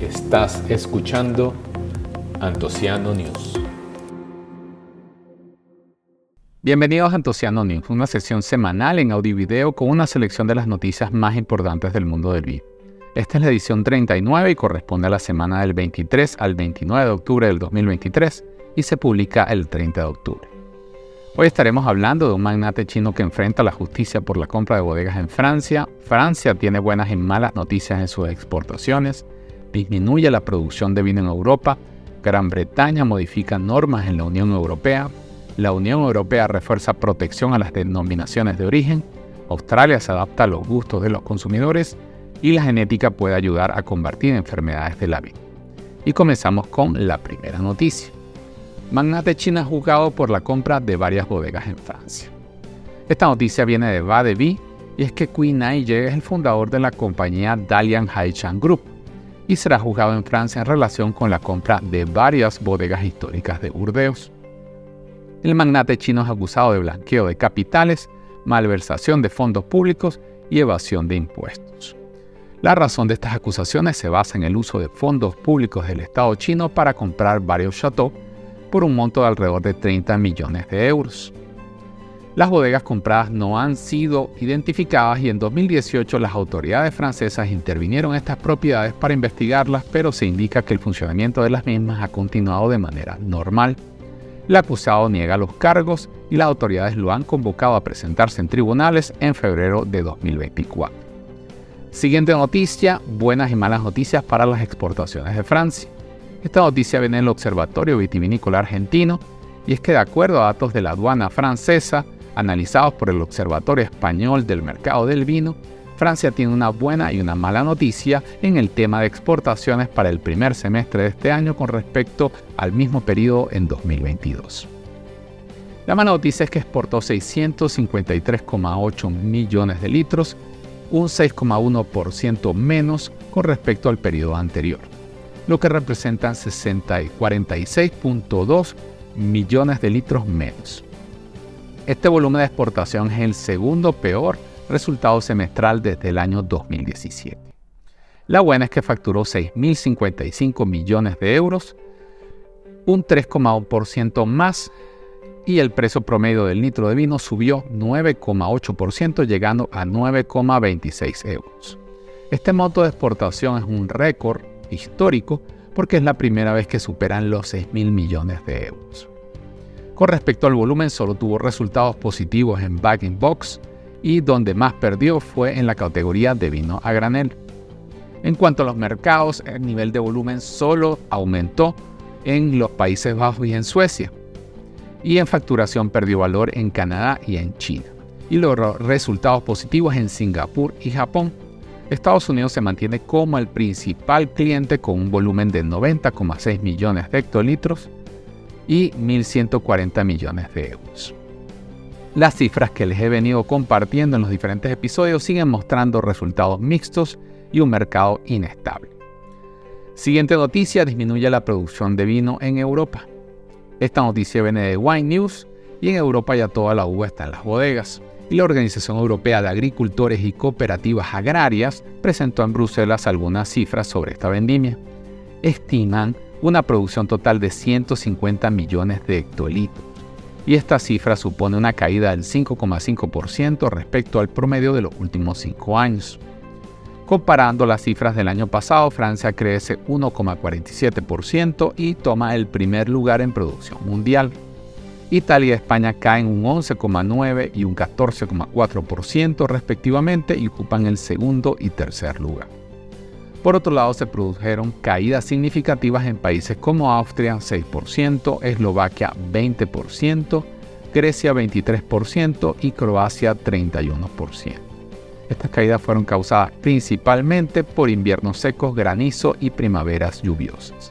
Estás escuchando Antociano News. Bienvenidos a Antociano News, una sesión semanal en audio y video con una selección de las noticias más importantes del mundo del vino. Esta es la edición 39 y corresponde a la semana del 23 al 29 de octubre del 2023 y se publica el 30 de octubre. Hoy estaremos hablando de un magnate chino que enfrenta la justicia por la compra de bodegas en Francia. Francia tiene buenas y malas noticias en sus exportaciones disminuye la producción de vino en Europa, Gran Bretaña modifica normas en la Unión Europea, la Unión Europea refuerza protección a las denominaciones de origen, Australia se adapta a los gustos de los consumidores y la genética puede ayudar a combatir enfermedades de la vid. Y comenzamos con la primera noticia. Magnate China juzgado por la compra de varias bodegas en Francia. Esta noticia viene de Badevi y es que Queen Ye es el fundador de la compañía Dalian Haichan Group, y será juzgado en Francia en relación con la compra de varias bodegas históricas de Burdeos. El magnate chino es acusado de blanqueo de capitales, malversación de fondos públicos y evasión de impuestos. La razón de estas acusaciones se basa en el uso de fondos públicos del Estado chino para comprar varios chateaux por un monto de alrededor de 30 millones de euros. Las bodegas compradas no han sido identificadas y en 2018 las autoridades francesas intervinieron en estas propiedades para investigarlas, pero se indica que el funcionamiento de las mismas ha continuado de manera normal. El acusado niega los cargos y las autoridades lo han convocado a presentarse en tribunales en febrero de 2024. Siguiente noticia, buenas y malas noticias para las exportaciones de Francia. Esta noticia viene del Observatorio Vitivinícola Argentino y es que de acuerdo a datos de la aduana francesa, analizados por el Observatorio Español del Mercado del Vino, Francia tiene una buena y una mala noticia en el tema de exportaciones para el primer semestre de este año con respecto al mismo periodo en 2022. La mala noticia es que exportó 653,8 millones de litros, un 6,1% menos con respecto al periodo anterior, lo que representa 46,2 millones de litros menos. Este volumen de exportación es el segundo peor resultado semestral desde el año 2017. La buena es que facturó 6.055 millones de euros, un 3,1% más, y el precio promedio del litro de vino subió 9,8%, llegando a 9,26 euros. Este monto de exportación es un récord histórico porque es la primera vez que superan los 6.000 millones de euros. Con respecto al volumen, solo tuvo resultados positivos en Back Box y donde más perdió fue en la categoría de vino a granel. En cuanto a los mercados, el nivel de volumen solo aumentó en los Países Bajos y en Suecia. Y en facturación perdió valor en Canadá y en China. Y logró resultados positivos en Singapur y Japón. Estados Unidos se mantiene como el principal cliente con un volumen de 90,6 millones de hectolitros y 1.140 millones de euros. Las cifras que les he venido compartiendo en los diferentes episodios siguen mostrando resultados mixtos y un mercado inestable. Siguiente noticia, disminuye la producción de vino en Europa. Esta noticia viene de Wine News y en Europa ya toda la uva está en las bodegas. Y la Organización Europea de Agricultores y Cooperativas Agrarias presentó en Bruselas algunas cifras sobre esta vendimia. Estiman una producción total de 150 millones de hectolitros. Y esta cifra supone una caída del 5,5% respecto al promedio de los últimos 5 años. Comparando las cifras del año pasado, Francia crece 1,47% y toma el primer lugar en producción mundial. Italia y España caen un 11,9% y un 14,4% respectivamente y ocupan el segundo y tercer lugar. Por otro lado, se produjeron caídas significativas en países como Austria 6%, Eslovaquia 20%, Grecia 23% y Croacia 31%. Estas caídas fueron causadas principalmente por inviernos secos, granizo y primaveras lluviosas.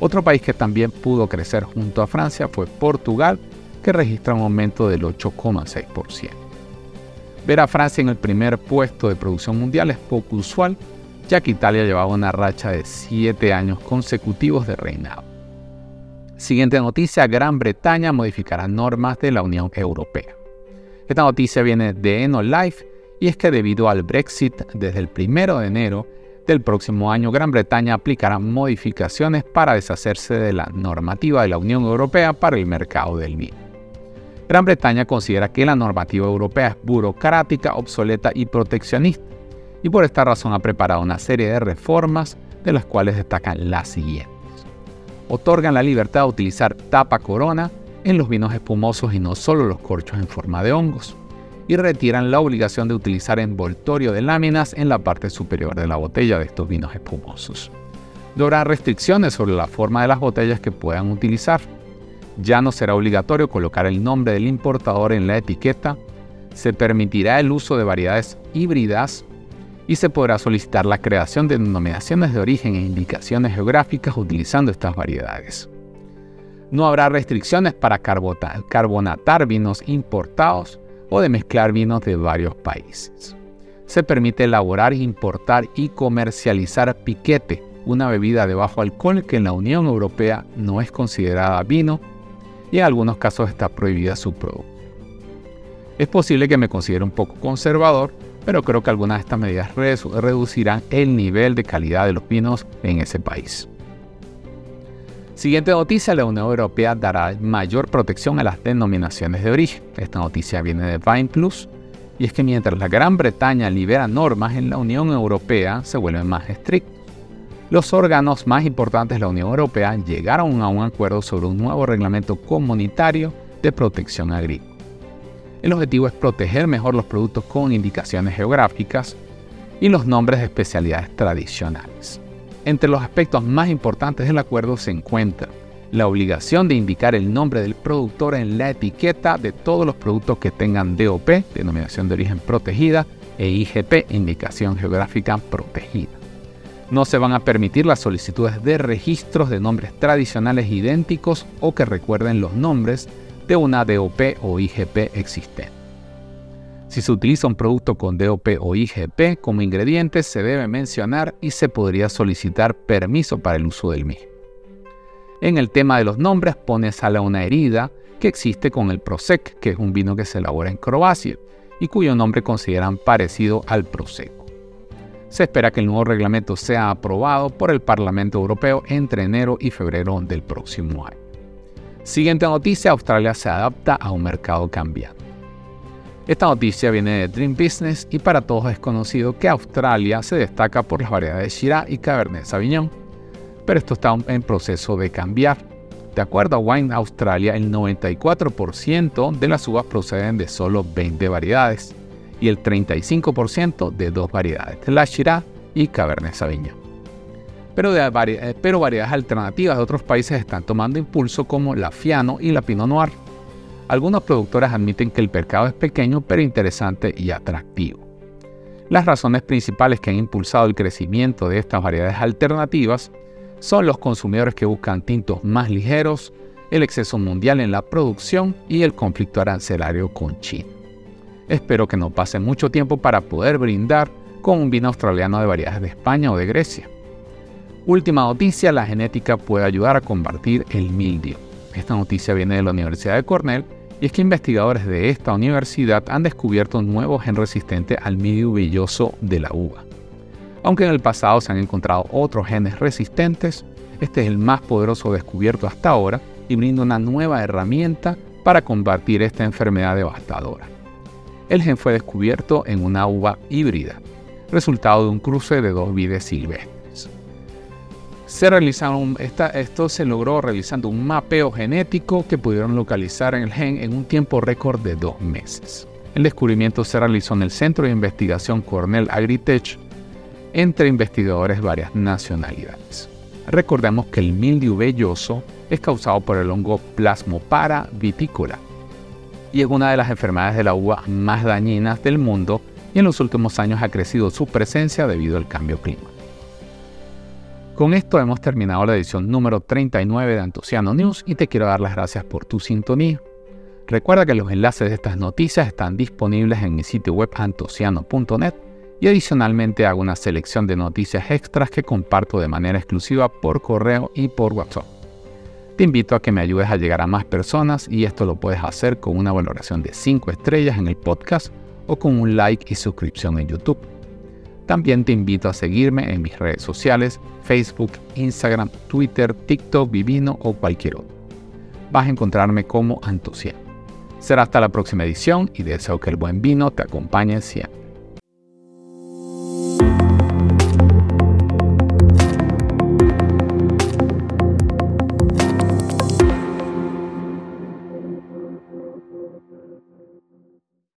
Otro país que también pudo crecer junto a Francia fue Portugal, que registra un aumento del 8,6%. Ver a Francia en el primer puesto de producción mundial es poco usual, ya que Italia llevaba una racha de 7 años consecutivos de reinado. Siguiente noticia, Gran Bretaña modificará normas de la Unión Europea. Esta noticia viene de Enolife y es que debido al Brexit, desde el 1 de enero del próximo año, Gran Bretaña aplicará modificaciones para deshacerse de la normativa de la Unión Europea para el mercado del vino. Gran Bretaña considera que la normativa europea es burocrática, obsoleta y proteccionista, y por esta razón ha preparado una serie de reformas de las cuales destacan las siguientes. Otorgan la libertad de utilizar tapa corona en los vinos espumosos y no solo los corchos en forma de hongos y retiran la obligación de utilizar envoltorio de láminas en la parte superior de la botella de estos vinos espumosos. No habrá restricciones sobre la forma de las botellas que puedan utilizar. Ya no será obligatorio colocar el nombre del importador en la etiqueta. Se permitirá el uso de variedades híbridas y se podrá solicitar la creación de denominaciones de origen e indicaciones geográficas utilizando estas variedades. No habrá restricciones para carbonatar vinos importados o de mezclar vinos de varios países. Se permite elaborar, importar y comercializar piquete, una bebida de bajo alcohol que en la Unión Europea no es considerada vino y en algunos casos está prohibida su producción. Es posible que me considere un poco conservador, pero creo que algunas de estas medidas reducirán el nivel de calidad de los vinos en ese país. Siguiente noticia, la Unión Europea dará mayor protección a las denominaciones de origen. Esta noticia viene de Vine Plus y es que mientras la Gran Bretaña libera normas en la Unión Europea se vuelven más estrictos. Los órganos más importantes de la Unión Europea llegaron a un acuerdo sobre un nuevo reglamento comunitario de protección agrícola. El objetivo es proteger mejor los productos con indicaciones geográficas y los nombres de especialidades tradicionales. Entre los aspectos más importantes del acuerdo se encuentra la obligación de indicar el nombre del productor en la etiqueta de todos los productos que tengan DOP, denominación de origen protegida, e IGP, indicación geográfica protegida. No se van a permitir las solicitudes de registros de nombres tradicionales idénticos o que recuerden los nombres de una DOP o IGP existente. Si se utiliza un producto con DOP o IGP como ingredientes, se debe mencionar y se podría solicitar permiso para el uso del mismo. En el tema de los nombres pone sal a una herida que existe con el Prosec, que es un vino que se elabora en Croacia y cuyo nombre consideran parecido al Prosecco. Se espera que el nuevo reglamento sea aprobado por el Parlamento Europeo entre enero y febrero del próximo año. Siguiente noticia, Australia se adapta a un mercado cambiante. Esta noticia viene de Dream Business y para todos es conocido que Australia se destaca por las variedades Shiraz y Cabernet Sauvignon, pero esto está en proceso de cambiar. De acuerdo a Wine Australia, el 94% de las uvas proceden de solo 20 variedades y el 35% de dos variedades, la Shiraz y Cabernet Sauvignon. Pero, eh, pero variedades alternativas de otros países están tomando impulso como la Fiano y la Pinot Noir. Algunos productores admiten que el mercado es pequeño pero interesante y atractivo. Las razones principales que han impulsado el crecimiento de estas variedades alternativas son los consumidores que buscan tintos más ligeros, el exceso mundial en la producción y el conflicto arancelario con China. Espero que no pase mucho tiempo para poder brindar con un vino australiano de variedades de España o de Grecia. Última noticia, la genética puede ayudar a combatir el mildio. Esta noticia viene de la Universidad de Cornell y es que investigadores de esta universidad han descubierto un nuevo gen resistente al mildio velloso de la uva. Aunque en el pasado se han encontrado otros genes resistentes, este es el más poderoso descubierto hasta ahora y brinda una nueva herramienta para combatir esta enfermedad devastadora. El gen fue descubierto en una uva híbrida, resultado de un cruce de dos vides silvestres se realizaron, esto se logró realizando un mapeo genético que pudieron localizar en el gen en un tiempo récord de dos meses. El descubrimiento se realizó en el Centro de Investigación Cornell Agritech entre investigadores de varias nacionalidades. Recordemos que el mildiu velloso es causado por el hongo Plasmopara vitícola y es una de las enfermedades de la uva más dañinas del mundo y en los últimos años ha crecido su presencia debido al cambio climático. Con esto hemos terminado la edición número 39 de Antociano News y te quiero dar las gracias por tu sintonía. Recuerda que los enlaces de estas noticias están disponibles en mi sitio web antociano.net y adicionalmente hago una selección de noticias extras que comparto de manera exclusiva por correo y por WhatsApp. Te invito a que me ayudes a llegar a más personas y esto lo puedes hacer con una valoración de 5 estrellas en el podcast o con un like y suscripción en YouTube. También te invito a seguirme en mis redes sociales, Facebook, Instagram, Twitter, TikTok, Vivino o cualquier otro. Vas a encontrarme como Antociano. Será hasta la próxima edición y deseo que el buen vino te acompañe siempre.